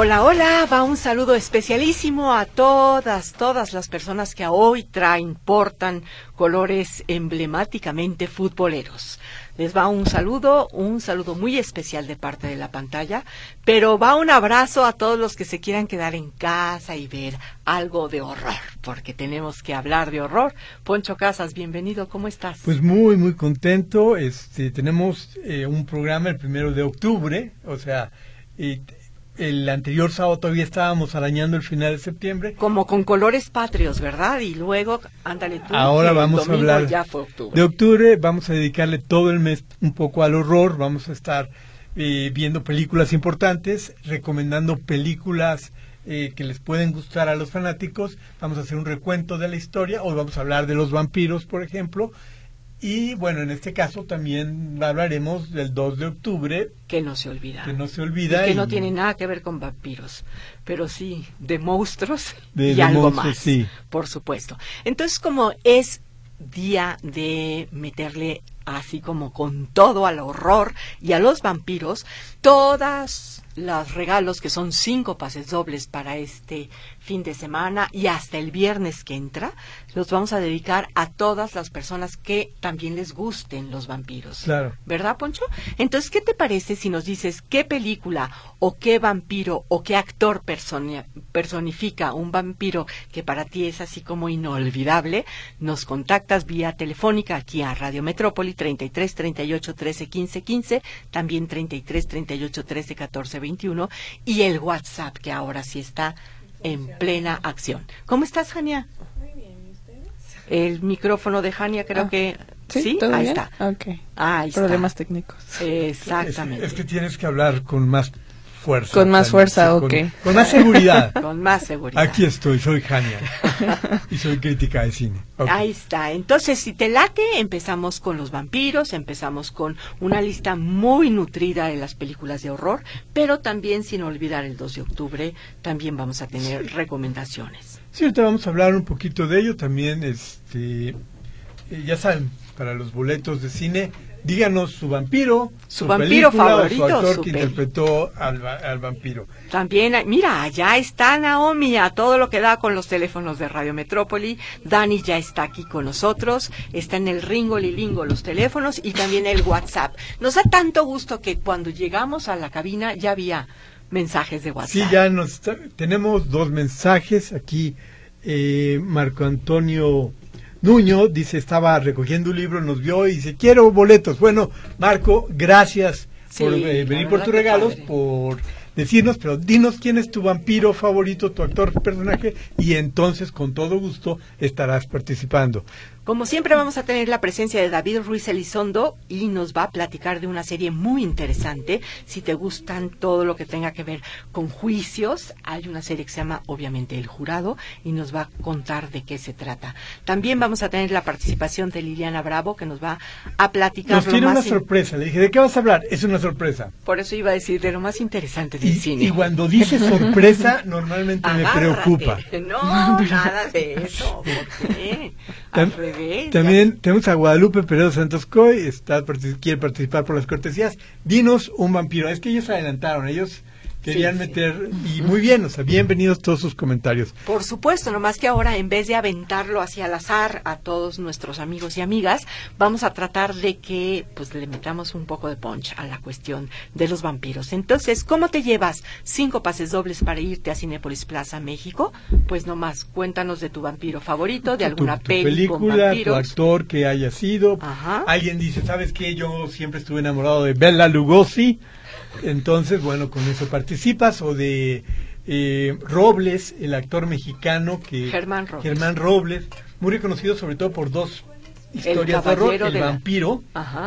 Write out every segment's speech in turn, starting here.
Hola, hola, va un saludo especialísimo a todas, todas las personas que hoy traen, portan colores emblemáticamente futboleros. Les va un saludo, un saludo muy especial de parte de la pantalla, pero va un abrazo a todos los que se quieran quedar en casa y ver algo de horror, porque tenemos que hablar de horror. Poncho Casas, bienvenido, ¿cómo estás? Pues muy, muy contento. Este, tenemos eh, un programa el primero de octubre, o sea, y el anterior sábado todavía estábamos arañando el final de septiembre. Como con colores patrios, ¿verdad? Y luego, ándale tú. Ahora vamos a hablar ya fue octubre. de octubre. Vamos a dedicarle todo el mes un poco al horror. Vamos a estar eh, viendo películas importantes, recomendando películas eh, que les pueden gustar a los fanáticos. Vamos a hacer un recuento de la historia. Hoy vamos a hablar de los vampiros, por ejemplo. Y bueno, en este caso también hablaremos del 2 de octubre. Que no se olvida. Que no se olvida. Y que no tiene nada que ver con vampiros, pero sí de monstruos de, y de algo monstruos, más. sí. Por supuesto. Entonces, como es día de meterle así como con todo al horror y a los vampiros, todas los regalos que son cinco pases dobles para este fin de semana y hasta el viernes que entra, los vamos a dedicar a todas las personas que también les gusten los vampiros. Claro. ¿Verdad, Poncho? Entonces, ¿qué te parece si nos dices qué película o qué vampiro o qué actor personi- personifica un vampiro que para ti es así como inolvidable? Nos contactas vía telefónica aquí a Radio Metrópoli 33 38 13 15 15, también 33 38 13 14 21 y el WhatsApp que ahora sí está en plena acción. ¿Cómo estás, Jania? El micrófono de Jania creo Ah, que... ¿Sí? ¿Todo ahí bien? está. Ok. Ahí está. Problemas técnicos. Exactamente. Es, es que tienes que hablar con más fuerza. Con más fuerza, sí, con- ok. Con, más seguridad. Con más seguridad. Aquí estoy, soy Jania. y soy crítica de cine. Ok. Ahí está. Entonces, si te late, empezamos con los vampiros, empezamos con una lista muy nutrida de las películas de horror, pero también sin olvidar el 2 de octubre, también vamos a tener recomendaciones. Sí, ahorita vamos a hablar un poquito de ello también. Este, eh, ya saben, para los boletos de cine, díganos su vampiro, Su vampiro película favorito, o su actor su que peli. interpretó al, al vampiro. También, mira, allá está Naomi a todo lo que da con los teléfonos de Radio Metrópoli. Dani ya está aquí con nosotros. Está en el Ringo Lilingo los teléfonos y también el WhatsApp. Nos da tanto gusto que cuando llegamos a la cabina ya había mensajes de WhatsApp. Sí, ya nos tenemos dos mensajes aquí. eh, Marco Antonio Nuño dice estaba recogiendo un libro, nos vio y dice quiero boletos. Bueno, Marco, gracias Sí, por eh, venir por tus regalos, padre. por decirnos, pero dinos quién es tu vampiro favorito, tu actor personaje y entonces con todo gusto estarás participando. Como siempre vamos a tener la presencia de David Ruiz Elizondo y nos va a platicar de una serie muy interesante. Si te gustan todo lo que tenga que ver con juicios, hay una serie que se llama obviamente El Jurado y nos va a contar de qué se trata. También vamos a tener la participación de Liliana Bravo que nos va a platicar Nos tiene una in- sorpresa. Le dije, ¿de qué vas a hablar? Es una sorpresa. Por eso iba a decir de lo más interesante del Y, cine. y cuando dice sorpresa, normalmente me preocupa. No, nada de eso. ¿Por qué? Al También tenemos a Guadalupe Peredo Santos Coy, está, quiere participar por las cortesías. Dinos un vampiro. Es que ellos adelantaron, ellos querían Sí, sí. meter, y muy bien, o sea, bienvenidos todos sus comentarios. Por supuesto, nomás que ahora en vez de aventarlo hacia el azar a todos nuestros amigos y amigas, vamos a tratar de que pues le metamos un poco de punch a la cuestión de los vampiros. Entonces, ¿cómo te llevas cinco pases dobles para irte a Cinépolis Plaza México? Pues nomás cuéntanos de tu vampiro favorito, de alguna tu, tu película, tu actor que haya sido. Ajá. Alguien dice, ¿sabes qué? Yo siempre estuve enamorado de Bella Lugosi. Entonces, bueno, con eso participas. O de eh, Robles, el actor mexicano que... Germán Robles. Germán Robles, muy reconocido sobre todo por dos historias de horror, El de vampiro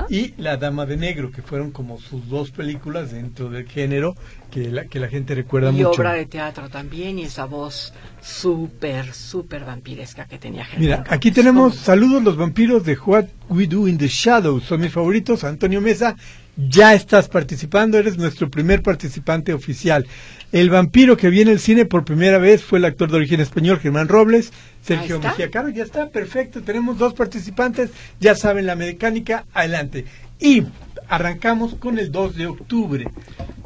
y La Dama de Negro, que fueron como sus dos películas dentro del género que la, que la gente recuerda y mucho. obra de teatro también y esa voz súper, súper vampiresca que tenía Germán Mira, aquí tenemos ¿Cómo? saludos los vampiros de Juan, We Do in the Shadows. Son mis favoritos. Antonio Mesa, ya estás participando, eres nuestro primer participante oficial. El vampiro que viene al cine por primera vez fue el actor de origen español Germán Robles, Sergio Mejía Caro, ya está, perfecto, tenemos dos participantes, ya saben la mecánica, adelante. Y arrancamos con el 2 de octubre,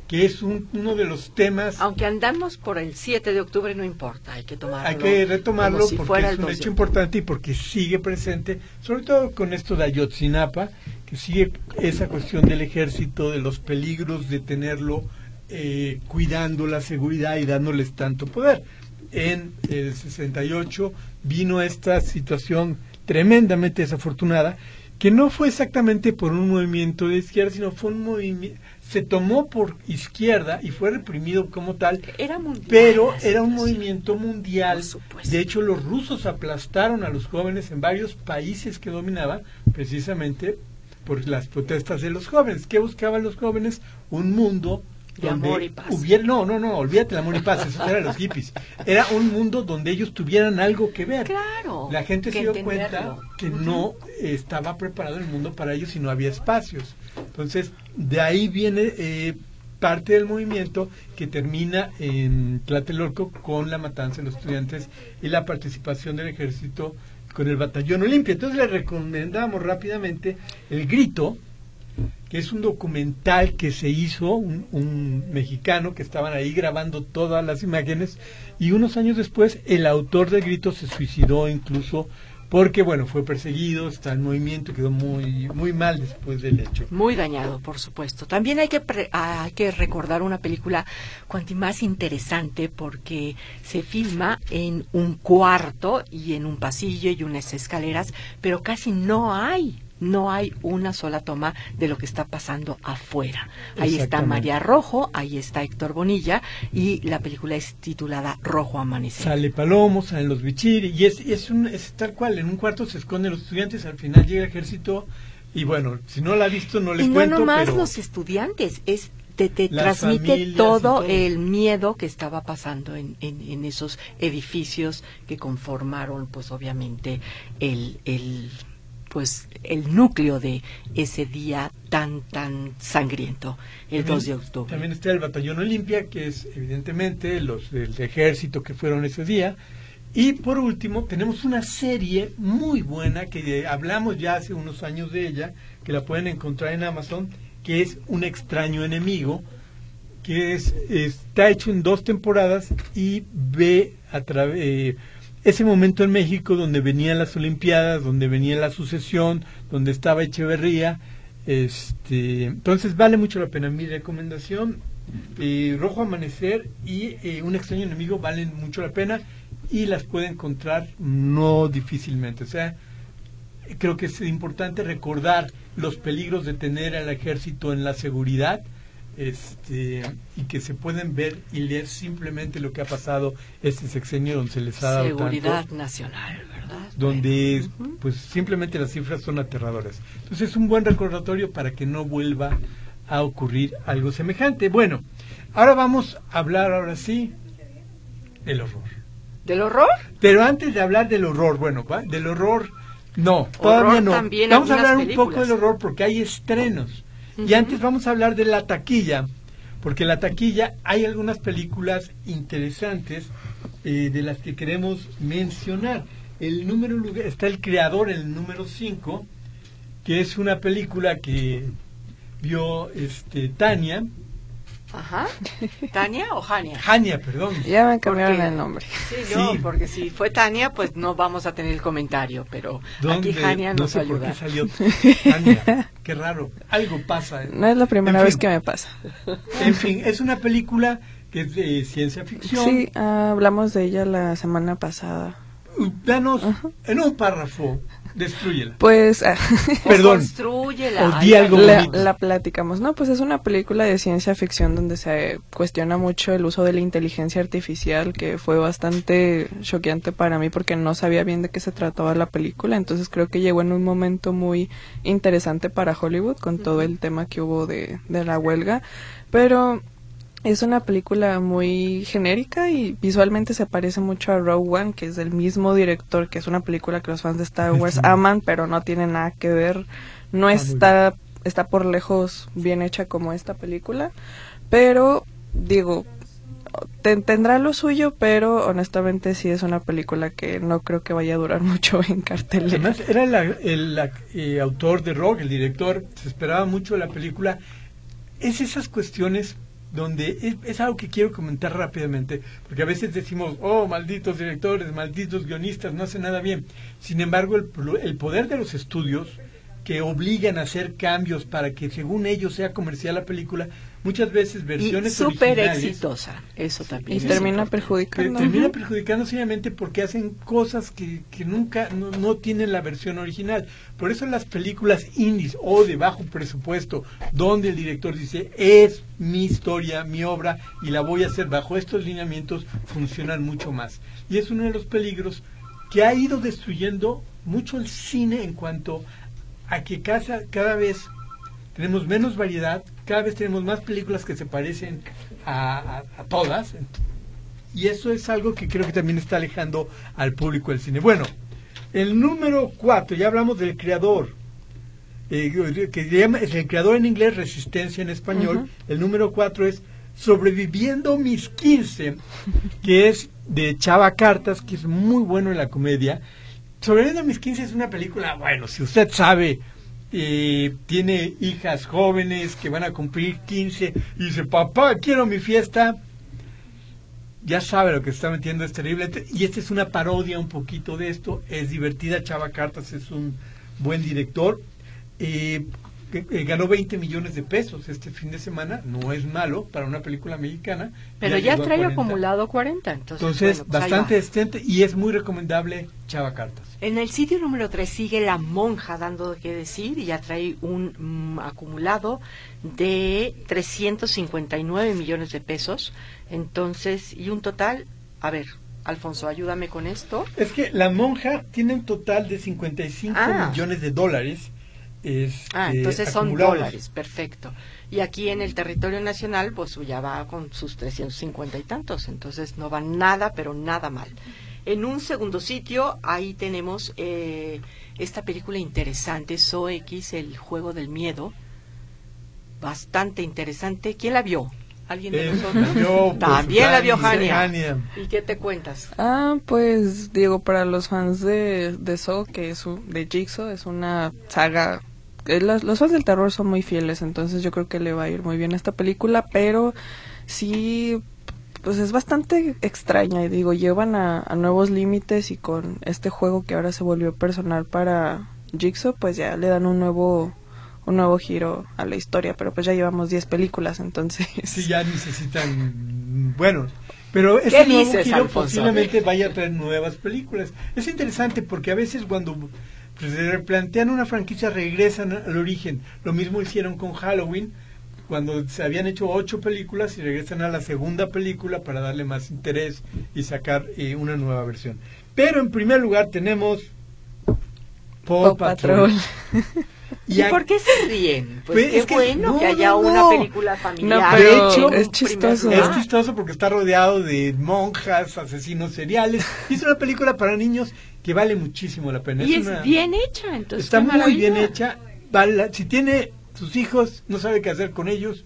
que es uno de los temas... Aunque andamos por el 7 de octubre, no importa, hay que tomarlo. Hay que retomarlo porque es un hecho importante y porque sigue presente, sobre todo con esto de Ayotzinapa, que sigue esa cuestión del ejército, de los peligros de tenerlo eh, cuidando la seguridad y dándoles tanto poder. En el 68 vino esta situación tremendamente desafortunada que no fue exactamente por un movimiento de izquierda, sino fue un movimiento, se tomó por izquierda y fue reprimido como tal, era pero era un movimiento mundial. De hecho, los rusos aplastaron a los jóvenes en varios países que dominaban, precisamente por las protestas de los jóvenes. ¿Qué buscaban los jóvenes? Un mundo de amor y paz. Hubiera, no, no, no, olvídate el amor y paz, eso eran los hippies. Era un mundo donde ellos tuvieran algo que ver. Claro. La gente se dio cuenta que no estaba preparado el mundo para ellos y no había espacios. Entonces, de ahí viene eh, parte del movimiento que termina en Tlatelolco con la matanza de los estudiantes y la participación del ejército con el batallón Olimpia. Entonces le recomendamos rápidamente El Grito, que es un documental que se hizo, un, mexicano que estaban ahí grabando todas las imágenes y unos años después el autor del grito se suicidó incluso porque bueno fue perseguido está en movimiento quedó muy muy mal después del hecho. Muy dañado por supuesto. También hay que hay que recordar una película cuanto más interesante porque se filma en un cuarto y en un pasillo y unas escaleras pero casi no hay no hay una sola toma de lo que está pasando afuera. Ahí está María Rojo, ahí está Héctor Bonilla y la película es titulada Rojo Amanecer. Sale Palomo, salen los bichiri y es, es, un, es tal cual, en un cuarto se esconden los estudiantes, al final llega el ejército y bueno, si no la ha visto no le y cuento. no nomás los estudiantes, es te, te transmite todo, el miedo que estaba pasando en, en, en, esos edificios que conformaron, pues obviamente, el, el pues el núcleo de ese día tan tan sangriento, el 2 de octubre. También está el batallón Olimpia, que es evidentemente los del ejército que fueron ese día. Y por último, tenemos una serie muy buena que hablamos ya hace unos años de ella, que la pueden encontrar en Amazon, que es Un extraño enemigo, que es, está hecho en dos temporadas y ve a través... Ese momento en México donde venían las Olimpiadas, donde venía la sucesión, donde estaba Echeverría. Este, entonces vale mucho la pena. Mi recomendación, eh, Rojo Amanecer y eh, Un extraño enemigo valen mucho la pena y las puede encontrar no difícilmente. O sea, creo que es importante recordar los peligros de tener al ejército en la seguridad este, y que se pueden ver y leer simplemente lo que ha pasado este sexenio donde se les ha dado seguridad nacional, ¿verdad? Donde pues simplemente las cifras son aterradoras. Entonces es un buen recordatorio para que no vuelva a ocurrir algo semejante. Bueno, ahora vamos a hablar ahora sí del horror. ¿Del horror? Pero antes de hablar del horror, bueno, del horror no, todavía no. Vamos a hablar un poco del horror porque hay estrenos. Y antes vamos a hablar de la taquilla, porque la taquilla hay algunas películas interesantes eh, de las que queremos mencionar. El número está el creador, el número 5, que es una película que vio este Tania, Ajá. ¿Tania o Jania? Jania, perdón. Ya me cambiaron el nombre. Sí, no, porque si fue Tania, pues no vamos a tener el comentario, pero aquí Jania nos no ayuda. qué salió Tania. qué raro. Algo pasa. No es la primera vez que me pasa. En fin, es una película que es de ciencia ficción. Sí, hablamos de ella la semana pasada. Danos en un párrafo Destruyela. Pues, ah, perdón. Construyela. la, la, platicamos. No, pues es una película de ciencia ficción donde se cuestiona mucho el uso de la inteligencia artificial, que fue bastante choqueante para mí porque no sabía bien de qué se trataba la película. Entonces creo que llegó en un momento muy interesante para Hollywood con todo el tema que hubo de, de la huelga. Pero Es una película muy genérica y visualmente se parece mucho a Rogue One, que es del mismo director, que es una película que los fans de Star Wars aman, pero no tiene nada que ver. No está, está por lejos bien hecha como esta película, pero digo, tendrá lo suyo, pero honestamente sí es una película que no creo que vaya a durar mucho en cartelera. Además, era el, eh, autor de Rogue, el director, se esperaba mucho la película. Es esas cuestiones donde es, algo que quiero comentar rápidamente, porque a veces decimos, oh, malditos directores, malditos guionistas, no hacen nada bien. Sin embargo, el, el poder de los estudios que obligan a hacer cambios para que según ellos sea comercial la película, muchas veces versiones y súper exitosa, eso también. Y termina perjudicando. Termina perjudicando simplemente porque hacen cosas que, que nunca, no, no, tienen la versión original. Por eso las películas indies o de bajo presupuesto, donde el director dice, es mi historia, mi obra, y la voy a hacer bajo estos lineamientos, funcionan mucho más. Y es uno de los peligros que ha ido destruyendo mucho el cine en cuanto a que cada, cada vez tenemos menos variedad, cada vez tenemos más películas que se parecen a, todas, y eso es algo que creo que también está alejando al público del cine. Bueno, el número cuatro, ya hablamos del creador, eh, que llama, es el creador en inglés, Resistencia en español. El número cuatro es Sobreviviendo mis 15, que es de Chava Cartas, que es muy bueno en la comedia. Sobreviviendo mis 15 es una película, bueno, si usted sabe, eh, tiene hijas jóvenes que van a cumplir 15 y dice, papá, quiero mi fiesta, ya sabe lo que se está metiendo, es terrible. Y esta es una parodia un poquito de esto, es divertida, Chava Cartas es un buen director. Eh, ganó 20 millones de pesos este fin de semana, no es malo para una película mexicana. Pero ya, trae acumulado 40, entonces, pues bastante extenso y es muy recomendable Chava Cartas. En el sitio número 3 sigue La Monja dando de qué decir y ya trae un mm, acumulado de 359 millones de pesos, entonces, y un total, a ver, Alfonso, ayúdame con esto. Es que La Monja tiene un total de 55 ah. millones de dólares ah, este, entonces son dólares, perfecto. Y aquí en el territorio nacional, pues ya va con sus 350 y tantos, entonces no va nada, pero nada mal. En un segundo sitio, ahí tenemos eh, esta película interesante, X, el juego del miedo, bastante interesante. ¿Quién la vio? ¿Alguien de nosotros? Yo, También la vio Jania. ¿Y qué te cuentas? Ah, pues digo, para los fans de, de So, que es de Jigsaw, es una saga eh, los, fans del terror son muy fieles, entonces yo creo que le va a ir muy bien esta película, pero sí, pues es bastante extraña y digo, llevan a, nuevos límites y con este juego que ahora se volvió personal para Jigsaw, pues ya le dan un nuevo un nuevo giro a la historia, pero pues ya llevamos 10 películas, entonces... Sí, ya necesitan, bueno, pero ese nuevo giro posiblemente vaya a traer nuevas películas. Es interesante porque a veces cuando se replantean una franquicia, regresan al origen. Lo mismo hicieron con Halloween, cuando se habían hecho ocho películas y regresan a la segunda película para darle más interés y sacar eh, una nueva versión. Pero en primer lugar tenemos Paw, Patrol. ¿Y, por qué se ríen? Pues, pues es bueno que haya una película familiar. de hecho, es chistoso. Es chistoso porque está rodeado de monjas, asesinos seriales. Y es una película para niños que vale muchísimo la pena. Y es, bien hecha, entonces. Está muy bien hecha. Vale, si tiene sus hijos, no sabe qué hacer con ellos,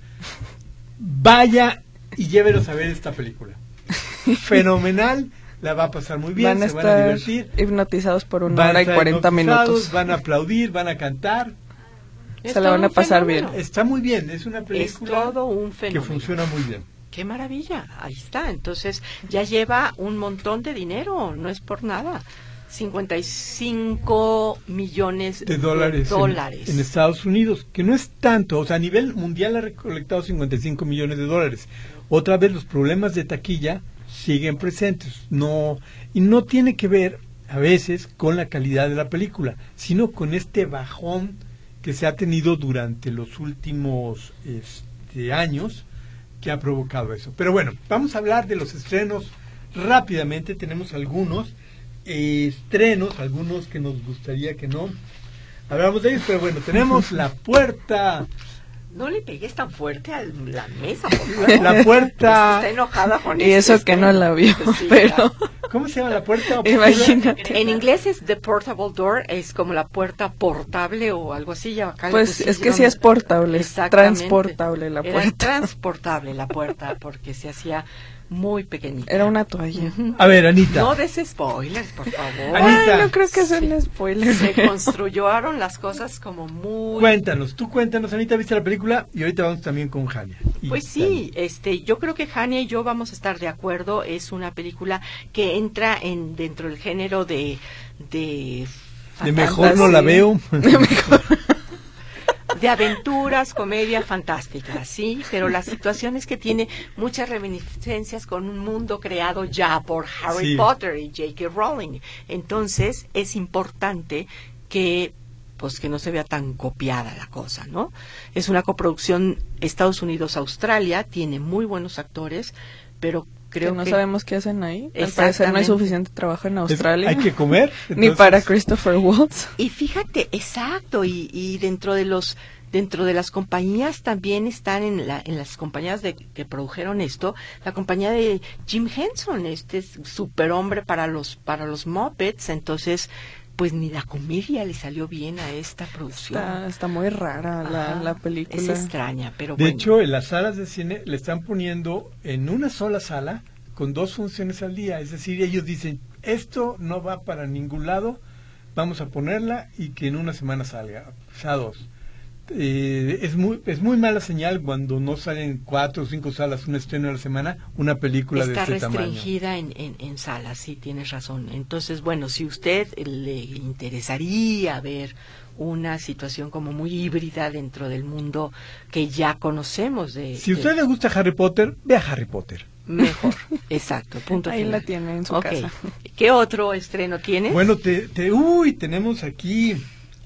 vaya y llévelos a ver esta película. Fenomenal, la va a pasar muy bien, van se van a divertir. Hipnotizados por una hora y cuarenta minutos. Van a aplaudir, van a cantar. Se la van a pasar bien. Está muy bien, es una película todo un que funciona muy bien. Qué maravilla, ahí está. Entonces ya lleva un montón de dinero, no es por nada. 55 millones de dólares, En, Estados Unidos, que no es tanto, o sea, a nivel mundial ha recolectado 55 millones de dólares. Otra vez los problemas de taquilla siguen presentes, no y no tiene que ver a veces con la calidad de la película, sino con este bajón que se ha tenido durante los últimos este, años que ha provocado eso. Pero bueno, vamos a hablar de los estrenos rápidamente, tenemos algunos estrenos, algunos que nos gustaría que no hablamos de ellos, pero bueno, tenemos La Puerta No le pegues tan fuerte a la mesa, por La, favor. la puerta. Está enojada con Y este eso que no la vio, Sí, pero. ¿Cómo se llama la puerta? imagínate. En inglés es the portable door, es como la puerta portable o algo así. ya acá Pues es que sí es portable, es transportable la Era puerta. transportable la puerta porque se hacía muy pequeñita. Era una toalla. A ver, Anita. No des spoilers, por favor. Anita. Ay, no creo que sea Sí. un spoiler. Se construyeron las cosas como muy... Cuéntanos, tú cuéntanos, Anita, ¿viste la película? Y ahorita vamos también con Jania. Pues sí, este, yo creo que Hania y yo vamos a estar de acuerdo. Es una película que entra en dentro del género de de, De mejor no la veo. de aventuras, comedia fantástica, sí, pero la situación es que tiene muchas reminiscencias con un mundo creado ya por Harry Sí. Potter y J.K. Rowling. Entonces es importante que pues que no se vea tan copiada la cosa, ¿no? Es una coproducción Estados Unidos-Australia, tiene muy buenos actores, pero creo que no que sabemos qué hacen ahí. Al parecer no hay suficiente trabajo en Es- Australia. hay que comer. Ni para Christopher Waltz. Y fíjate, exacto, y, y dentro de los dentro de las compañías también están en, la, en las compañías de, que produjeron esto, la compañía de Jim Henson, este es superhombre para los para los Muppets, entonces pues ni la comedia le salió bien a esta producción. Está, está muy rara la, Ajá, la película. Es extraña, pero De bueno. hecho, en las salas de cine le están poniendo en una sola sala con dos funciones al día. Es decir, ellos dicen, esto no va para ningún lado, vamos a ponerla y que en una semana salga, o sea, dos. Eh, es muy es muy mala señal cuando no salen cuatro o cinco salas un estreno a la semana una película Está de este tamaño. restringida en, en, en salas, sí, tienes razón. Entonces, bueno, si usted le interesaría ver una situación como muy híbrida dentro del mundo que ya conocemos de... Si a de- usted le gusta Harry Potter, vea Harry Potter. Mejor, exacto, punto Ahí final. la tiene en su Ok. casa. ¿Qué otro estreno tiene? Bueno, te, te uy, tenemos aquí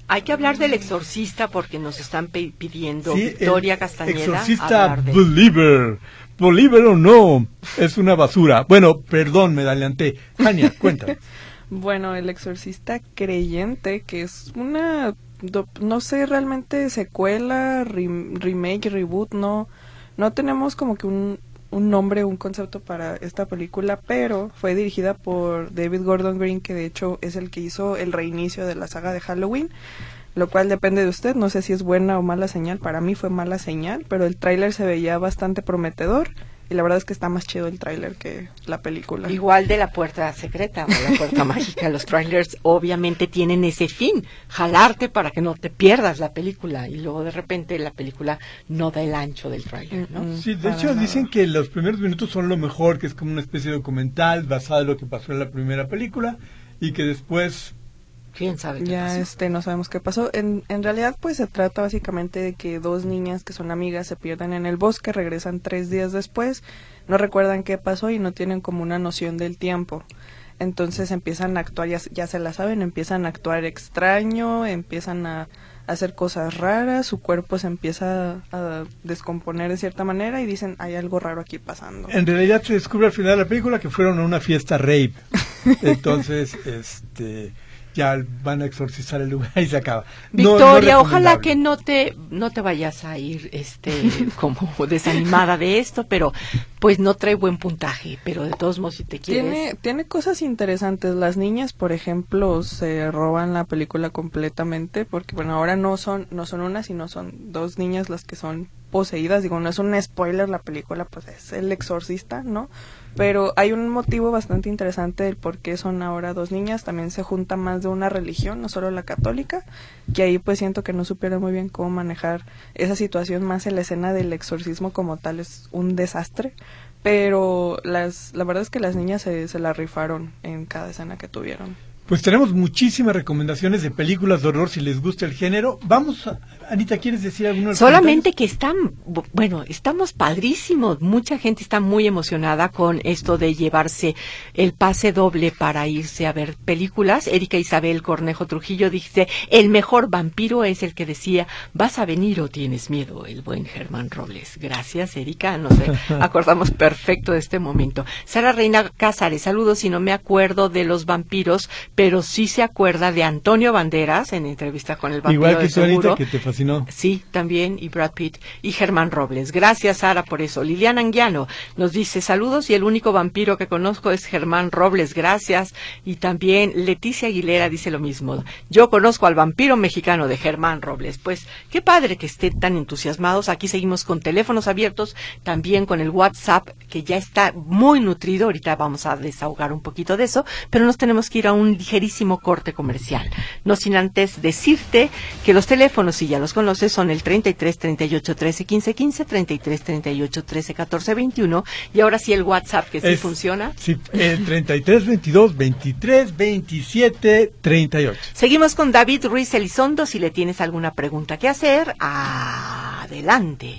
Hay que hablar del exorcista porque nos están pidiendo Sí, Victoria Castañeda Exorcista hablar de... Believer. Believer o no, es una basura. Bueno, perdón, me adelanté. Jania, cuéntame. Bueno, El Exorcista Creyente, que es una, no sé, realmente secuela, rem- remake, reboot, no, no tenemos como que un, un nombre, un concepto para esta película, pero fue dirigida por David Gordon Green, que de hecho es el que hizo el reinicio de la saga de Halloween, lo cual depende de usted, no sé si es buena o mala señal, para mí fue mala señal, pero el tráiler se veía bastante prometedor. Y la verdad es que está más chido el tráiler que la película. Igual de la puerta secreta o la puerta mágica, los trailers obviamente tienen ese fin, jalarte para que no te pierdas la película y luego de repente la película no da el ancho del trailer, ¿no? Sí, de para hecho nada. dicen que los primeros minutos son lo mejor, que es como una especie de documental basado en lo que pasó en la primera película y que después ¿Quién sabe qué Ya pasó? este no sabemos qué pasó. En, en realidad pues se trata básicamente de que dos niñas que son amigas se pierden en el bosque, regresan tres días después, no recuerdan qué pasó y no tienen como una noción del tiempo. Entonces empiezan a actuar, ya, ya se la saben, empiezan a actuar extraño, empiezan a, hacer cosas raras, su cuerpo se empieza a descomponer de cierta manera y dicen hay algo raro aquí pasando. en realidad se descubre al final de la película que fueron a una fiesta rave. Entonces, este ya van a exorcizar el lugar y se acaba. No- no Victoria, ojalá que no te no te vayas a ir este como desanimada de esto, pero pues no trae buen puntaje, pero de todos modos si te quieres Tiene, tiene cosas interesantes. Las niñas, por ejemplo, se roban la película completamente porque, bueno, ahora no son, no son una, sino son dos niñas las que son poseídas. Digo, no es un spoiler la película, pues es el exorcista, ¿no? Pero hay un motivo bastante interesante del por qué son ahora dos niñas. También se junta más de una religión, no solo la católica, que ahí pues siento que no supieron muy bien cómo manejar esa situación más en la escena del exorcismo como tal. Es un desastre pero las la verdad es que las niñas se, se la rifaron en cada escena que tuvieron. Pues tenemos muchísimas recomendaciones de películas de horror si les gusta el género. Vamos, a- Anita, ¿quieres decir los Solamente comentarios? que están, bu- bueno, estamos padrísimos. Mucha gente está muy emocionada con esto de llevarse el pase doble para irse a ver películas. Erika Isabel Cornejo Trujillo dice, el mejor vampiro es el que decía, ¿vas a venir o tienes miedo? El buen Germán Robles. Gracias, Erika. Nos acordamos perfecto de este momento. Sara Reina Cázares, saludos y no me acuerdo de los vampiros, pero sí se acuerda de Antonio Banderas en entrevista con el vampiro Igual que seguro. que te fascinó. Sí, también, y Brad Pitt y Germán Robles. Gracias, Sara, por eso. Liliana Anguiano nos dice saludos y el único vampiro que conozco es Germán Robles. Gracias. Y también Leticia Aguilera dice lo mismo. Yo conozco al vampiro mexicano de Germán Robles. Pues qué padre que estén tan entusiasmados. Aquí seguimos con teléfonos abiertos, también con el WhatsApp que ya está muy nutrido. Ahorita vamos a desahogar un poquito de eso, pero nos tenemos que ir a un ligerísimo corte comercial. No sin antes decirte que los teléfonos, si ya los conoces, son el 33 38 13 15 15, 33 38 13 14 21 y ahora sí el WhatsApp que sí Es- funciona. Sí, el 33 22 23 27 38. Seguimos con David Ruiz Elizondo. Si le tienes alguna pregunta que hacer, adelante.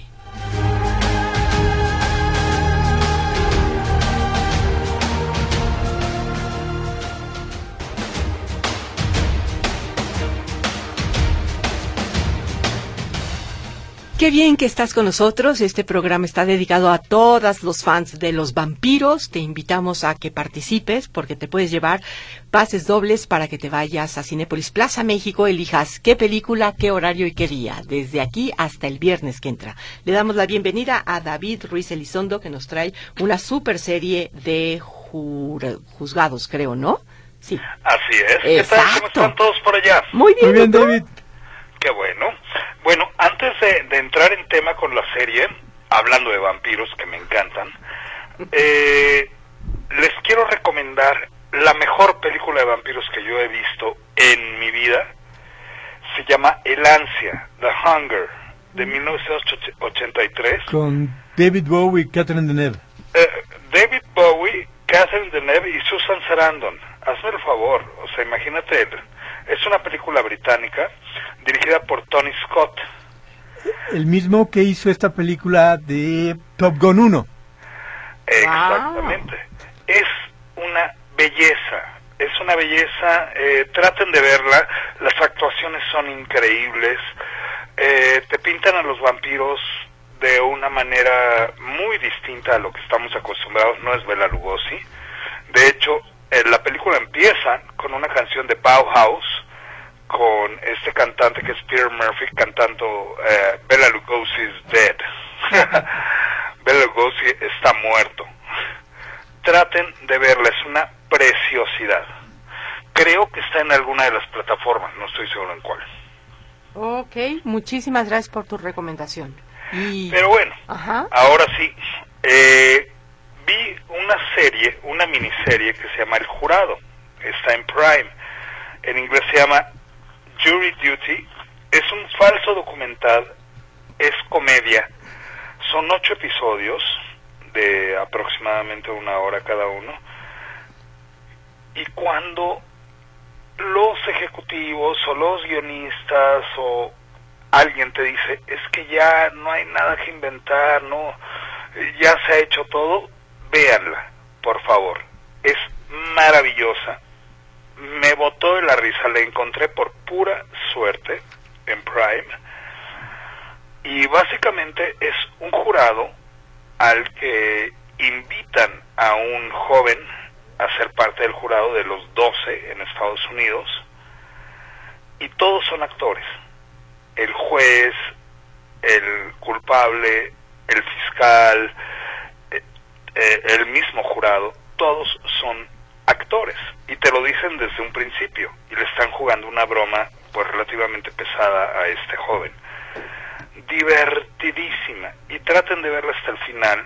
Qué bien que estás con nosotros. Este programa está dedicado a todos los fans de los vampiros. Te invitamos a que participes porque te puedes llevar pases dobles para que te vayas a Cinépolis Plaza México, elijas qué película, qué horario y qué día, desde aquí hasta el viernes que entra. Le damos la bienvenida a David Ruiz Elizondo que nos trae una super serie de juzgados, creo, ¿no? Sí. Así es. ¿Qué tal? ¿Cómo Exacto. están todos por allá? Muy bien. Muy bien. David. Qué bueno. De, de entrar en tema con la serie, hablando de vampiros que me encantan, eh, les quiero recomendar la mejor película de vampiros que yo he visto en mi vida. Se llama El Ansia, The Hunger, de 1983. Con David Bowie y Catherine Deneuve. Eh, David Bowie, Catherine Deneuve y Susan Sarandon. Hazme el favor, o sea, imagínate, es una película británica dirigida por Tony Scott. El mismo que hizo esta película de Top Gun 1. Exactamente. Es una belleza, es una belleza, eh, traten de verla, las actuaciones son increíbles, eh, te pintan a los vampiros de una manera muy distinta a lo que estamos acostumbrados, no es Bela Lugosi. De hecho, eh, la película empieza con una canción de Bauhaus, con este cantante que es Peter Murphy cantando eh, Bela Lugosi's Dead. Bela Lugosi está muerto. Traten de verla, es una preciosidad. Creo que está en alguna de las plataformas, no estoy seguro en cuál. Ok, muchísimas gracias por tu recomendación. Y... Pero bueno, Ajá. ahora sí, eh, vi una serie, una miniserie que se llama El Jurado, está en Prime, en inglés se llama Jury Duty, es un falso documental, es comedia, son ocho episodios de aproximadamente una hora cada uno, y cuando los ejecutivos o los guionistas o alguien te dice es que ya no hay nada que inventar, no, ya se ha hecho todo, véanla, por favor. Es maravillosa. Me botó de la risa, la encontré por pura suerte en Prime. Y básicamente es un jurado al que invitan a un joven a ser parte del jurado de los 12 en Estados Unidos y todos son actores el juez, el culpable, el fiscal, eh, eh, el mismo jurado, todos son actores y te lo dicen desde un principio y le están jugando una broma pues relativamente pesada a este joven. Divertidísima y traten de verla hasta el final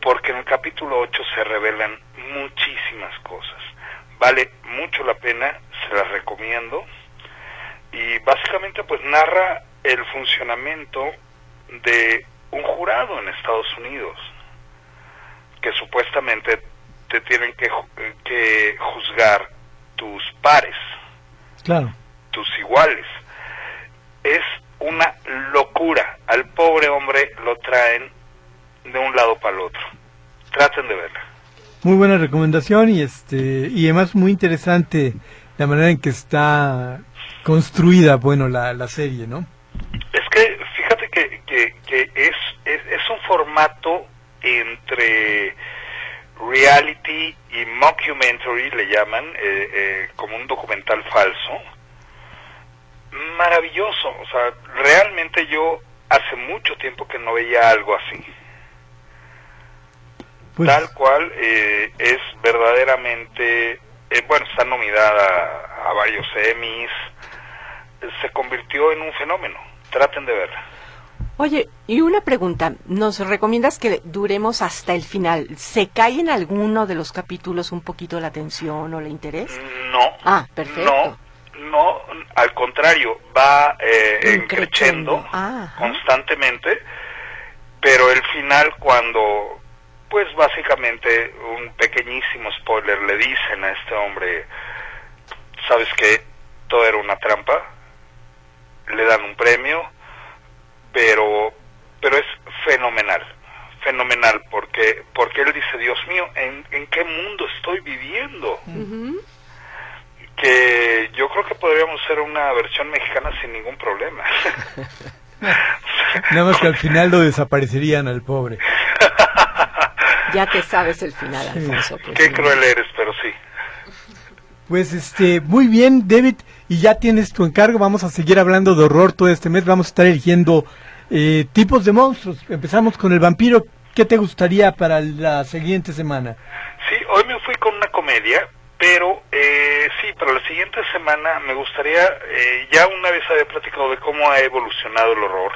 porque en el capítulo 8 se revelan muchísimas cosas. Vale mucho la pena, se las recomiendo y básicamente pues narra el funcionamiento de un jurado en Estados Unidos que supuestamente te tienen que, ju- que juzgar tus pares, Claro. tus iguales. Es una locura. Al pobre hombre lo traen de un lado para el otro. Traten de verla. Muy buena recomendación y este y además muy interesante la manera en que está construida, bueno, la, la serie, ¿no? Es que fíjate que, que, que es, es, es un formato entre reality y mockumentary, le llaman, eh, eh, como un documental falso, maravilloso. O sea, realmente yo hace mucho tiempo que no veía algo así. Pues, Tal cual eh, es verdaderamente, eh, bueno, está nominada a, a varios Emmys, se convirtió en un fenómeno. Traten de verla. Oye, y una pregunta, ¿nos recomiendas que duremos hasta el final? ¿Se cae en alguno de los capítulos un poquito la atención o el interés? No. Ah, perfecto. No, no, al contrario, va eh, creciendo constantemente, pero el final cuando, pues básicamente un pequeñísimo spoiler le dicen a este hombre, ¿sabes qué? Todo era una trampa, le dan un premio, pero, pero es fenomenal, fenomenal, porque, porque él dice, Dios mío, ¿en, en qué mundo estoy viviendo? Que yo creo que podríamos hacer una versión mexicana sin ningún problema. nada más que al final lo desaparecerían al pobre. Ya te sabes el final, Sí. Alfonso. pues, Qué sí. cruel eres, pero sí. Pues este, muy bien, David, y ya tienes tu encargo. Vamos a seguir hablando de horror todo este mes. Vamos a estar eligiendo eh, tipos de monstruos. Empezamos con el vampiro. ¿Qué te gustaría para la siguiente semana? Sí, hoy me fui con una comedia, pero eh, sí, para la siguiente semana me gustaría, eh, ya una vez había platicado de cómo ha evolucionado el horror,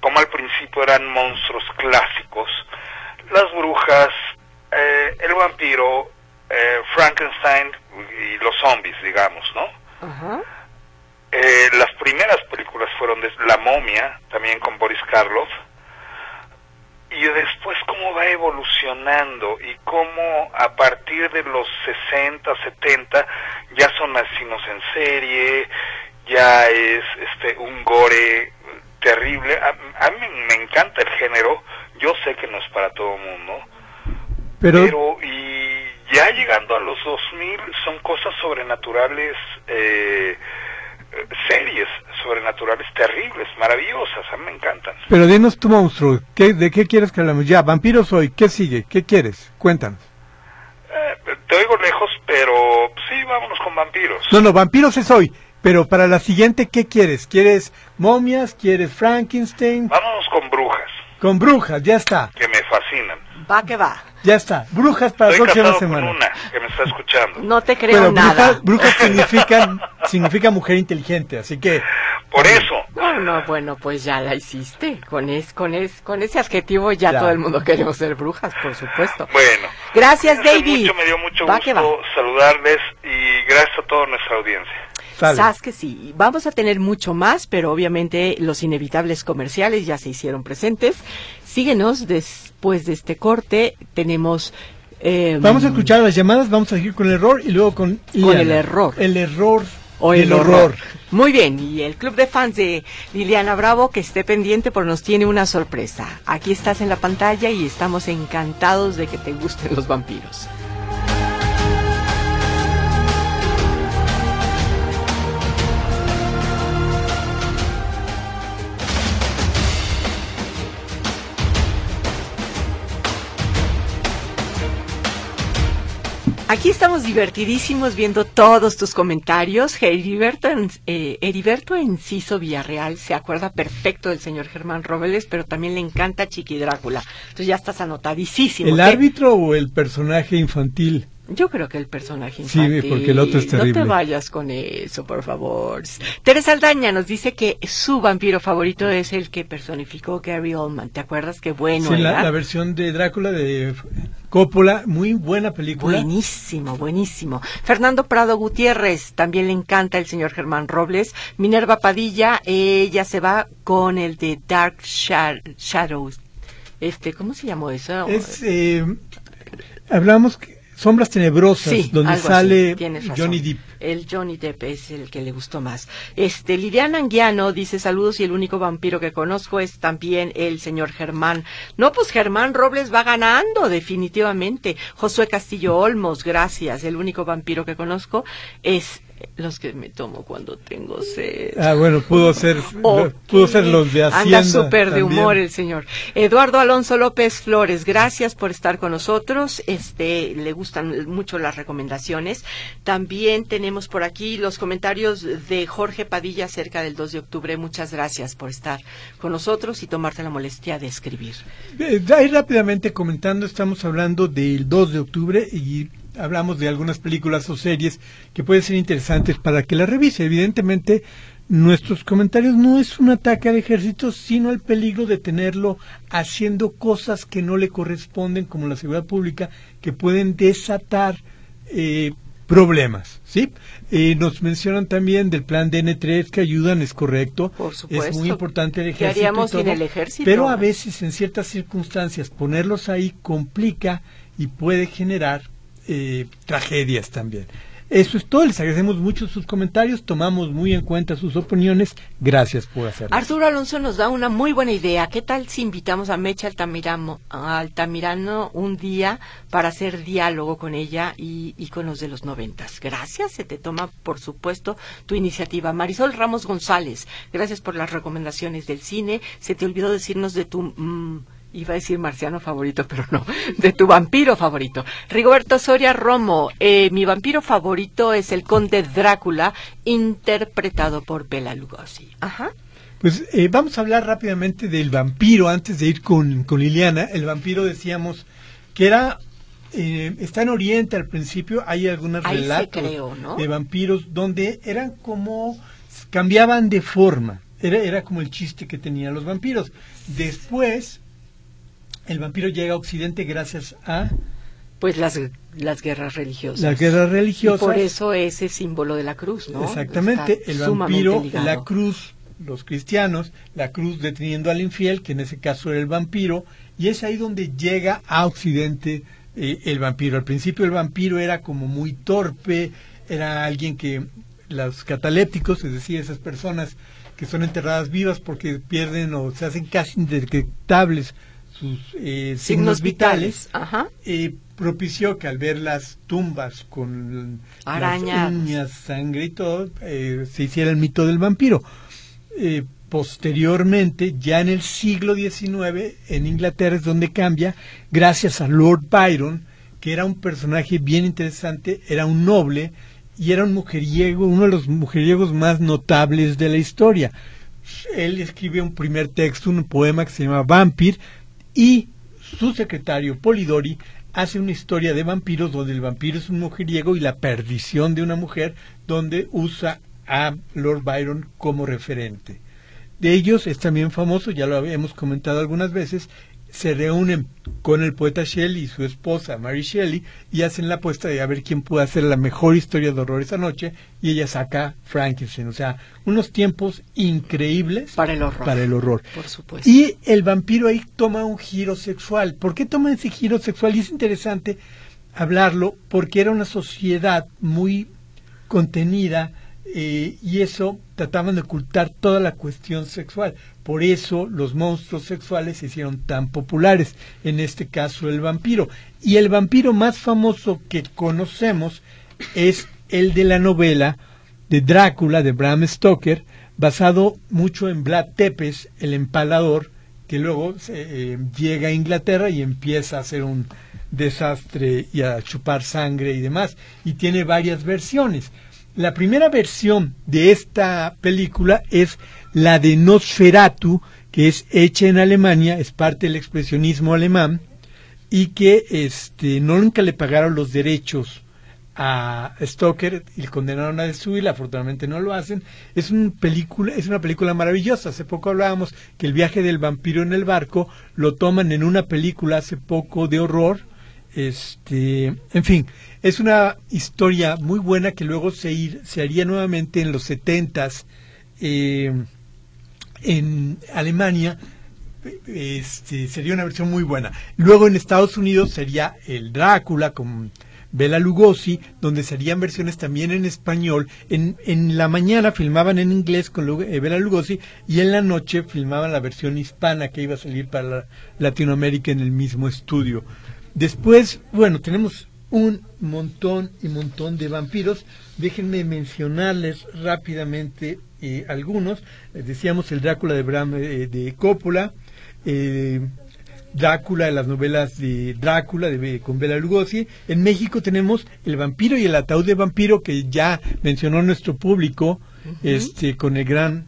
cómo al principio eran monstruos clásicos, las brujas, eh, el vampiro, eh, Frankenstein y los zombies, digamos, ¿no? Ajá. Eh, las primeras películas fueron de La momia, también con Boris Karloff, y después cómo va evolucionando y cómo a partir de los 60, 70 ya son asesinos en serie, ya es este un gore terrible. A, a mí me encanta el género, yo sé que no es para todo el mundo, Pero, pero y ya llegando a los 2000 son cosas sobrenaturales, eh, series sobrenaturales terribles, maravillosas, a mí me encantan. pero dinos tu monstruo. ¿Qué, ¿De qué quieres que hablemos? Ya, vampiro soy. ¿Qué sigue? ¿Qué quieres? Cuéntanos. Eh, te oigo lejos, pero sí, vámonos con vampiros. No, no, vampiros es hoy. Pero para la siguiente, ¿qué quieres? ¿Quieres momias? ¿Quieres Frankenstein? Vámonos con brujas, Con brujas, ya está. que me fascinan. Va que va. Ya está. Brujas para la Estoy próxima casado semana. con una que me está escuchando. No te creo Pero nada. brujas, brujas significan, significa mujer inteligente, así que Por eso, No, no, bueno, pues ya la hiciste. Con, es, con, es, con ese adjetivo ya, Ya. todo el mundo queremos ser brujas, por supuesto. bueno. Gracias, David. Mucho, me dio mucho Va que va. gusto saludarles y gracias a toda nuestra audiencia. Sabes que sí, vamos a tener mucho más, pero obviamente los inevitables comerciales ya se hicieron presentes. Síguenos después de este corte. Tenemos. eh, Vamos a escuchar las llamadas, vamos a seguir con el error y luego con, Liliana. el error. El error o y el horror. Muy bien, y el club de fans de Liliana Bravo, que esté pendiente porque nos tiene una sorpresa. Aquí estás en la pantalla y estamos encantados de que te gusten los vampiros. Aquí estamos divertidísimos viendo todos tus comentarios. Heriberto, eh, Heriberto Enciso Villarreal se acuerda perfecto del señor Germán Robles, pero también le encanta Chiqui Drácula. Entonces ya estás anotadísimo. ¿El ¿Qué? árbitro o el personaje infantil? Yo creo que el personaje Sí, infantil. porque el otro es No terrible. te vayas con eso, por favor. Teresa Aldaña nos dice que su vampiro favorito es el que personificó Gary Oldman. ¿Te acuerdas qué bueno sí, era? la, la versión de Drácula de Coppola, muy buena película. Buenísimo, buenísimo. Fernando Prado Gutiérrez, también le encanta el señor Germán Robles. Minerva Padilla, ella se va con el de Dark Sha- Shadows. Este, ¿cómo se llamó eso? Es, eh, hablamos que- Sombras Tenebrosas, Sí, donde sale. Johnny Depp. El Johnny Depp es el que le gustó más. Este, Liliana Anguiano dice saludos y el único vampiro que conozco es también el señor Germán. No, pues Germán Robles va ganando, definitivamente. Josué Castillo Olmos, gracias. El único vampiro que conozco es Los que me tomo cuando tengo sed. Ah, bueno, pudo ser, pudo ser los de Hacienda. Anda súper de humor el señor. Eduardo Alonso López Flores, gracias por estar con nosotros. Este, le gustan mucho las recomendaciones. También tenemos por aquí los comentarios de Jorge Padilla acerca del 2 de octubre. Muchas gracias por estar con nosotros y tomarte la molestia de escribir. Eh, ahí rápidamente comentando, estamos hablando del 2 de octubre y hablamos de algunas películas o series que pueden ser interesantes para que la revise. Evidentemente, nuestros comentarios no es un ataque al ejército, sino el peligro de tenerlo haciendo cosas que no le corresponden, como la seguridad pública, que pueden desatar eh, problemas. ¿sí? Eh, nos mencionan también del plan DN3 que ayudan, es correcto. Por supuesto. Es muy importante el ejército. ¿Qué haríamos sin el ejército? Pero a veces, en ciertas circunstancias, ponerlos ahí complica y puede generar eh, tragedias también. Eso es todo, les agradecemos mucho sus comentarios, tomamos muy en cuenta sus opiniones, gracias por hacerlo. Arturo Alonso nos da una muy buena idea, ¿qué tal si invitamos a Mecha Altamirano, un día para hacer diálogo con ella y, y, con los de los noventas? Gracias, se te toma por supuesto tu iniciativa. Marisol Ramos González, gracias por las recomendaciones del cine, se te olvidó decirnos de tu... Mm, iba a decir marciano favorito, pero no, de tu vampiro favorito. Rigoberto Soria Romo, eh, mi vampiro favorito es el conde Drácula, interpretado por Bela Lugosi. Ajá. Pues eh, vamos a hablar rápidamente del vampiro antes de ir con, con Liliana. El vampiro decíamos que era eh, está en Oriente al principio, hay algunos relatos de vampiros donde eran como cambiaban de forma. Era, era como el chiste que tenían los vampiros. Después el vampiro llega a Occidente gracias a pues las, las guerras religiosas. Las guerras religiosas. por eso ese símbolo de la cruz, ¿no? Exactamente, el vampiro, la cruz, los cristianos, la cruz deteniendo al infiel, que en ese caso era el vampiro, y es ahí donde llega a Occidente eh, el vampiro. Al principio el vampiro era como muy torpe, era alguien que los catalépticos, es decir, esas personas que son enterradas vivas porque pierden o se hacen casi indetectables sus eh, signos, vitales, eh, propició que al ver las tumbas con Arañas. uñas, sangre y todo, eh, se hiciera el mito del vampiro. posteriormente, ya en el siglo XIX, en Inglaterra es donde cambia, gracias a Lord Byron, que era un personaje bien interesante, era un noble y era un mujeriego, uno de los mujeriegos más notables de la historia. Él escribe un primer texto, un poema que se llama Vampir, y su secretario Polidori hace una historia de vampiros donde el vampiro es un mujeriego y la perdición de una mujer donde usa a Lord Byron como referente. De ellos es también famoso, ya lo habíamos comentado algunas veces, se reúnen con el poeta Shelley y su esposa Mary Shelley y hacen la apuesta de a ver quién puede hacer la mejor historia de horror esa noche y ella saca Frankenstein, o sea, unos tiempos increíbles para el horror. Para el horror. Por supuesto. Y el vampiro ahí toma un giro sexual. ¿Por qué toma ese giro sexual? Y es interesante hablarlo porque era una sociedad muy contenida, eh, y eso trataban de ocultar toda la cuestión sexual. Por eso los monstruos sexuales se hicieron tan populares, en este caso el vampiro. Y el vampiro más famoso que conocemos es el de la novela de Drácula de Bram Stoker, basado mucho en Vlad Tepes, el empalador, que luego eh, llega a Inglaterra y empieza a hacer un desastre y a chupar sangre y demás. Y tiene varias versiones. La primera versión de esta película es la de Nosferatu, que es hecha en Alemania, es parte del expresionismo alemán, y que este, no nunca le pagaron los derechos a Stoker y condenaron a destruirla, afortunadamente no lo hacen. Es, un película, es una película maravillosa. Hace poco hablábamos que el viaje del vampiro en el barco lo toman en una película hace poco de horror. Este, en fin, es una historia muy buena que luego se, se haría nuevamente en los setentas eh, en Alemania. Este, sería una versión muy buena. Luego en Estados Unidos sería el Drácula con Bela Lugosi, donde serían versiones también en español. En, en la mañana filmaban en inglés con eh, Bela Lugosi y en la noche filmaban la versión hispana que iba a salir para Latinoamérica en el mismo estudio. Después, bueno, tenemos un montón y montón de vampiros. Déjenme mencionarles rápidamente eh, algunos. Eh, decíamos el Drácula de Bram eh, de Coppola, Drácula de las novelas de Drácula de, con Bela Lugosi. En México tenemos El vampiro y el ataúd de vampiro que ya mencionó nuestro público este con el gran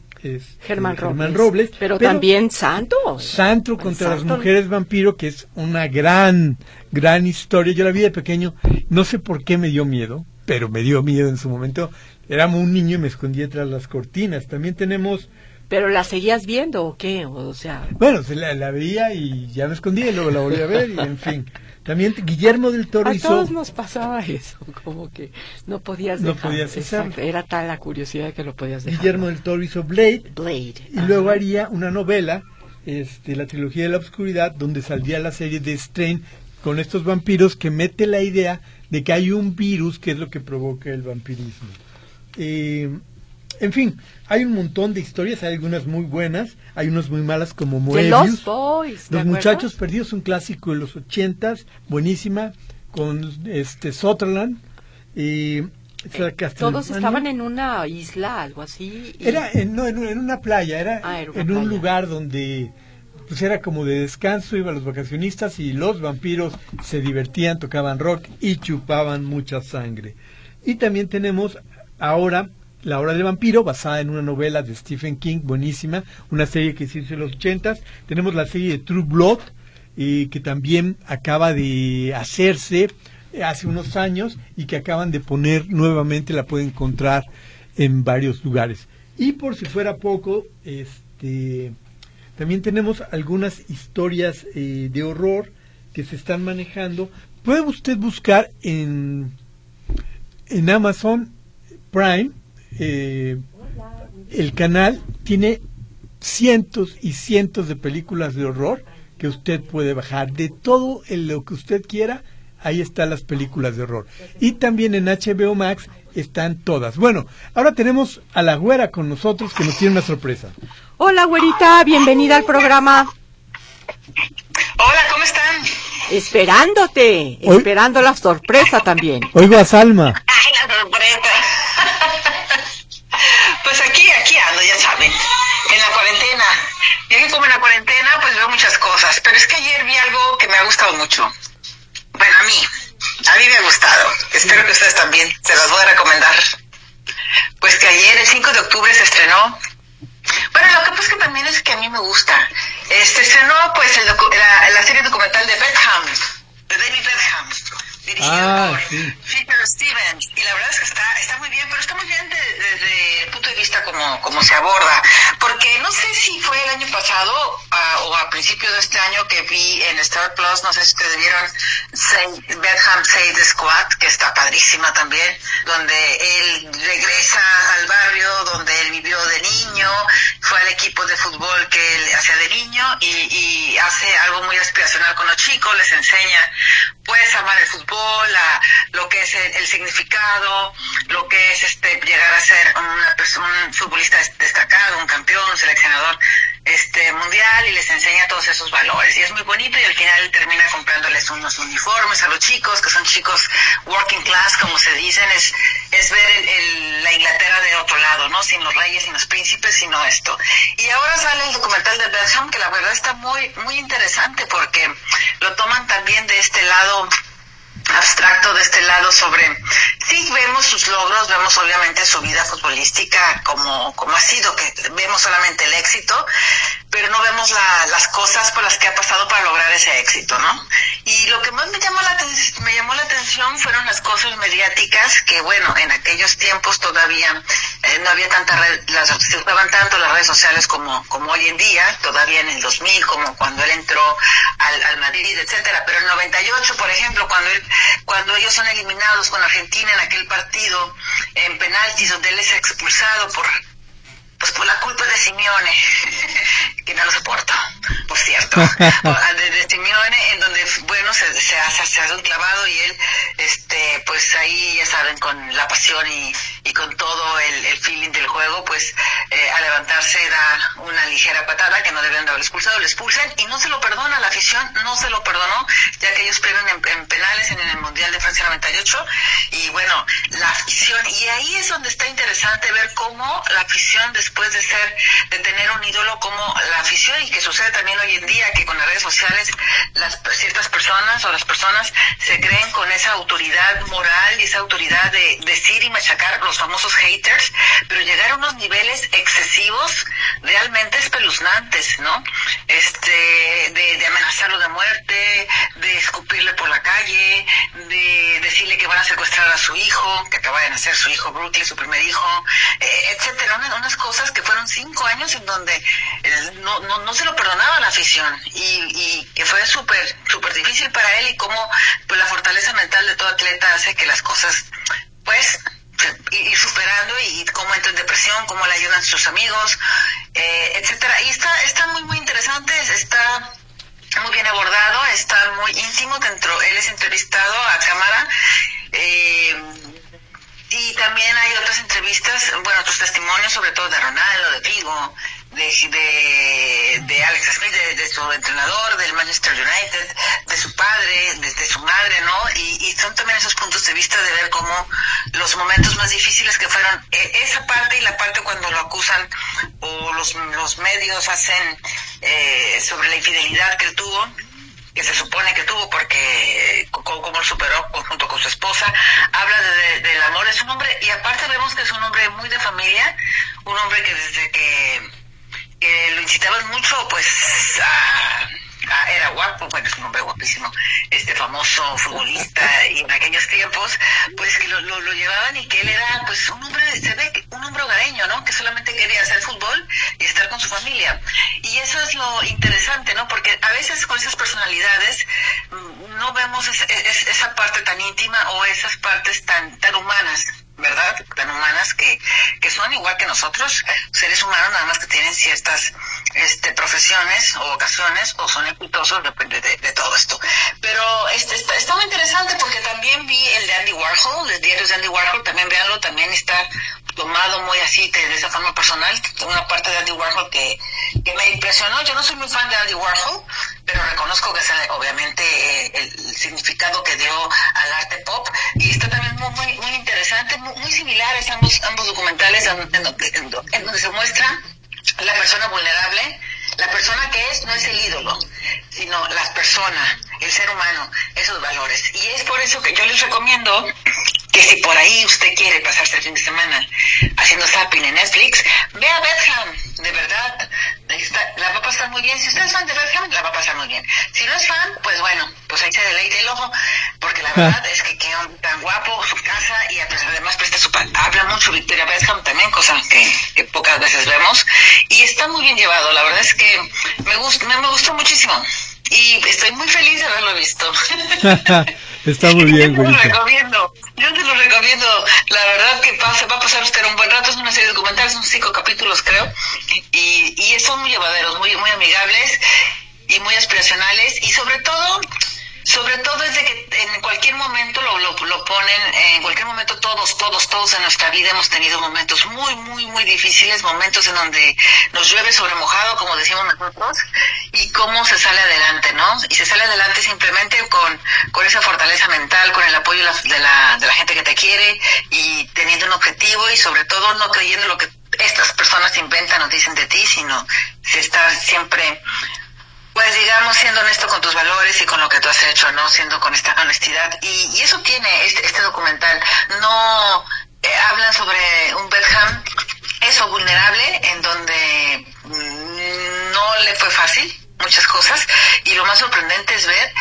Germán, Robles, Pero, también Santo. Santo contra las mujeres vampiro, que es una gran, gran historia. Yo la vi de pequeño, no sé por qué me dio miedo, pero me dio miedo en su momento. Éramos un niño y me escondía tras las cortinas. También tenemos ¿Pero la seguías viendo o qué? O sea... Bueno, se la, la, veía y ya me escondía y luego la volví a ver y en fin. También Guillermo del Toro a hizo... todos nos pasaba eso, como que no podías dejar. No podías Exacto, Era tal la curiosidad que lo podías dejar. Guillermo del Toro hizo Blade. Blade. Y luego haría una novela, este, la trilogía de la oscuridad, donde saldría la serie de Strain con estos vampiros que mete la idea de que hay un virus que es lo que provoca el vampirismo. Eh, en fin, hay un montón de historias, hay algunas muy buenas, hay unas muy malas como Moebius. Los Los Muchachos Perdidos, un clásico de los ochentas, buenísima, con este Sutherland y eh, todos estaban en una isla, algo así. Era en, no, en, una playa, era, ah, en un lugar donde pues era como de descanso, iban los vacacionistas y los vampiros se divertían, tocaban rock y chupaban mucha sangre. Y también tenemos ahora la Hora del Vampiro, basada en una novela de Stephen King, buenísima, una serie que se hizo en los ochentas. Tenemos la serie de True Blood, y que también acaba de hacerse hace unos años y que acaban de poner nuevamente, la pueden encontrar en varios lugares. Y por si fuera poco, este, también tenemos algunas historias eh, de horror que se están manejando. Puede usted buscar en, en Amazon Prime eh, el canal tiene cientos y cientos de películas de horror que usted puede bajar. De todo lo que usted quiera, ahí están las películas de horror. Y también en HBO Max están todas. Bueno, ahora tenemos a la güera con nosotros que nos tiene una sorpresa. Hola, güerita, bienvenida al programa. Hola, ¿cómo están? Esperándote, esperando la sorpresa también. Oigo a Salma. Ay, la sorpresa. Como en la cuarentena, pues veo muchas cosas. Pero es que ayer vi algo que me ha gustado mucho. Bueno, a mí, a mí me ha gustado. Espero que ustedes también. Se las voy a recomendar. Pues que ayer, el 5 de octubre, se estrenó. Bueno, lo que pasa es que también es que a mí me gusta. Este estrenó, pues, el la, la, serie documental de Beckham, de David Beckham dirigido ah, por Peter Stevens. Y la verdad es que está, está muy bien, pero está muy bien desde el punto de vista como, como se aborda. Porque no sé si fue el año pasado o a principios de este año que vi en Star Plus, no sé si ustedes vieron Bedham Save Squad, que está padrísima también, donde él regresa al barrio donde él vivió de niño, fue al equipo de fútbol que él hacía de niño y, y hace algo muy aspiracional con los chicos, les enseña pues amar el fútbol, lo que es el, significado, lo que es este llegar a ser una un futbolista destacado, un campeón, un seleccionador este mundial y les enseña todos esos valores. Y es muy bonito y al final termina comprándoles unos uniformes a los chicos que son chicos working class como se dicen. Es es ver la Inglaterra de otro lado no sin los reyes sin los príncipes sino esto. Y ahora sale el documental de Belgium que la verdad está muy muy interesante porque lo toman también de este lado abstracto de este lado sobre, sí vemos sus logros, vemos obviamente su vida futbolística como, como ha sido, que vemos solamente el éxito, pero no vemos las cosas por las que ha pasado para lograr ese éxito, ¿no? Y lo que más me llamó la, me llamó la atención fueron las cosas mediáticas, que bueno, en aquellos tiempos todavía eh, no había tanta red, las, se usaban tanto las redes sociales como, como hoy en día, todavía en el 2000, como cuando él entró al, al Madrid, etcétera, pero en el 98, por ejemplo, cuando él cuando ellos son eliminados con Argentina en aquel partido en penaltis donde él es expulsado por pues por la culpa de Simeone, que no lo soporto, por cierto, de, Simeone, en donde, bueno, se, se, hace, se hace un clavado y él, este, pues ahí, ya saben, con la pasión y, y con todo el, el feeling del juego, pues eh, a levantarse da una ligera patada que no deben de haber expulsado, le expulsan y no se lo perdona la afición, no se lo perdonó, ya que ellos pierden en, en penales en el Mundial de Francia 98 y bueno, la afición, y ahí es donde está interesante ver cómo la afición después de ser, de tener un ídolo como la afición y que sucede también hoy en día que con las redes sociales las ciertas personas o las personas se creen con esa autoridad moral y esa autoridad machacar los famosos haters, pero llegar a unos niveles excesivos realmente espeluznantes, ¿no? Este, de, de amenazarlo de muerte, de escupirle por la calle, de decirle que van a secuestrar a su hijo, que acaba de nacer su hijo Brooklyn, su primer hijo, eh, etcétera, unas, unas cosas que fueron cinco años en donde eh, no, no, no se lo perdonaba la afición y, y que fue súper, súper difícil para él y cómo pues, la fortaleza mental de todo atleta hace que las cosas, pues, ir superando y cómo entra en depresión, cómo le ayudan sus amigos, eh, etcétera. Y está, está muy, muy interesante, está muy bien abordado, está muy íntimo dentro, él es entrevistado a cámara. Eh, y también hay otras entrevistas, bueno, otros testimonios, sobre todo de Ronaldo, de Figo, de, de, de Alex Smith, de, su entrenador, del Manchester United, de su padre, de, su madre, ¿no? Y, son también esos puntos de vista de ver cómo los momentos más difíciles que fueron eh, esa parte y la parte cuando lo acusan o los, los medios hacen eh, sobre la infidelidad que él tuvo que se supone que tuvo porque lo superó junto con su esposa, habla de, de, del amor de su hombre y aparte vemos que es un hombre muy de familia, un hombre que desde que, que lo incitaban mucho pues a, a, era guapo, bueno es un hombre guapísimo, este famoso futbolista y en aquellos tiempos pues que lo, lo, llevaban y que él era pues un hombre, se ve un hombre hogareño, ¿no? Que solamente quería hacer fútbol y estar con su familia. Y eso es lo interesante, ¿no? Porque a veces con esas personalidades no vemos esa, esa parte tan íntima o esas partes tan, tan humanas ¿verdad? Tan humanas que, que son igual que nosotros, seres humanos, nada más que tienen ciertas este, profesiones o vocaciones o son exitosos, depende de, todo esto. Pero este, está, está, muy interesante porque también vi el de Andy Warhol, el diario de Andy Warhol, también véanlo, también está tomado muy así de esa forma personal, una parte de Andy Warhol que, que me impresionó. Yo no soy muy fan de Andy Warhol, pero reconozco que es obviamente eh, el significado que dio al arte pop y está también muy, muy, muy interesante, muy, muy, similares ambos, ambos documentales en, en, en, en donde se muestra la persona vulnerable, la persona que es no es el ídolo, sino la persona, el ser humano, esos valores. Y es por eso que yo les recomiendo que si por ahí usted quiere pasarse el fin de semana haciendo zapping en Netflix, vea Bethlehem, de verdad, está, la va a pasar muy bien. Si usted es fan de Bethlehem, la va a pasar muy bien. Si no es fan, pues bueno, pues ahí se deleite el ojo, porque la verdad es que quedó tan guapo su casa y además presta su habla mucho Victoria Bethlehem también, cosa que, que, pocas veces vemos, está muy bien llevado, la verdad es que me, gust, me, me gustó muchísimo y estoy muy feliz de haberlo visto. Está muy bien, Yo te lo recomiendo, yo te lo recomiendo. La verdad que pasa, va a pasar usted un buen rato, es una serie de documentales, son cinco capítulos creo, y, y son muy llevaderos, muy, muy amigables y muy aspiracionales y sobre todo sobre todo es de que en cualquier momento lo, lo, lo, ponen, en cualquier momento todos, todos, todos en nuestra vida hemos tenido momentos muy, muy, muy difíciles, momentos en donde nos llueve sobre mojado, como decimos nosotros, y cómo se sale adelante, ¿no? Y se sale adelante simplemente con, con esa fortaleza mental, con el apoyo de la, de la, de la gente que te quiere y teniendo un objetivo y sobre todo no creyendo lo que estas personas inventan o dicen de ti, sino si estar siempre pues digamos, siendo honesto con tus valores y con lo que tú has hecho, ¿no? Siendo con esta honestidad. Y, eso tiene este, este documental. No eh, hablan sobre un Bedham, eso vulnerable, en donde no le fue fácil muchas cosas. Y lo más sorprendente es ver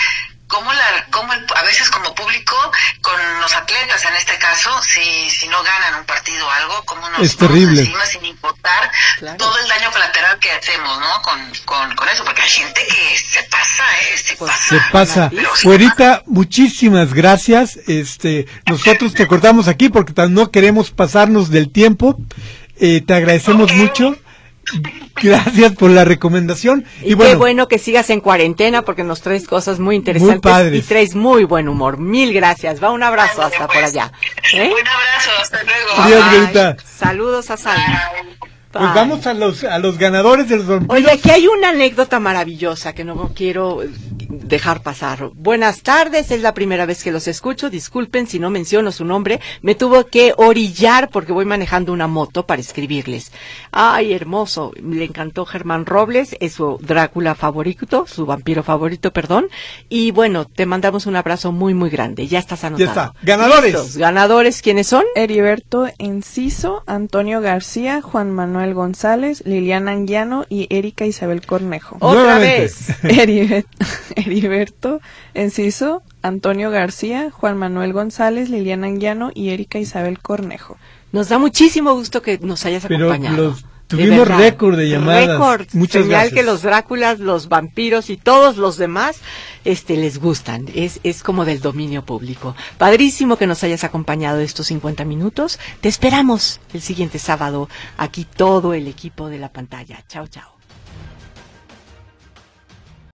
cómo, la, cómo el, a veces como público, con los atletas en este caso, si, si no ganan un partido o algo, cómo nos es terrible. Encima, sin importar claro. todo el daño colateral que hacemos, ¿no? Con, con, con eso, porque hay gente que se pasa, ¿eh? Se pues pasa. Se pasa. Fuerita, muchísimas gracias. Este, nosotros te cortamos aquí porque no queremos pasarnos del tiempo. Eh, te agradecemos okay. mucho. Gracias por la recomendación. Y, qué bueno, bueno que sigas en cuarentena porque nos traes cosas muy interesantes padres. y traes muy buen humor. Mil gracias. Va un abrazo hasta por allá. ¿eh? Un abrazo, hasta luego. Adiós. Greta. Saludos a. Bye. pues vamos a los, a los ganadores de los vampiros. Oye, aquí hay una anécdota maravillosa que no quiero dejar pasar. Buenas tardes, es la primera vez que los escucho. Disculpen si no menciono su nombre. Me tuvo que orillar porque voy manejando una moto para escribirles. Ay, hermoso. Le encantó Germán Robles, es su Drácula favorito, su vampiro favorito, perdón. Y bueno, te mandamos un abrazo muy, muy grande. Ya estás anotado. está. Ganadores. Listos. Ganadores, ¿quiénes son? Heriberto Enciso, Antonio García, Juan Manuel González, Liliana Anguiano y Erika Isabel Cornejo. Otra Nuevamente. vez. Heriberto Enciso, Antonio García, Juan Manuel González, Liliana Anguiano y Erika Isabel Cornejo. Nos da muchísimo gusto que nos hayas Pero acompañado. los- tuvimos récord de llamadas. Récord. Muchas Señal gracias. que los Dráculas, los vampiros y todos los demás este, les gustan. Es, es como del dominio público. Padrísimo que nos hayas acompañado estos 50 minutos. Te esperamos el siguiente sábado. Aquí todo el equipo de la pantalla. Chao, chao.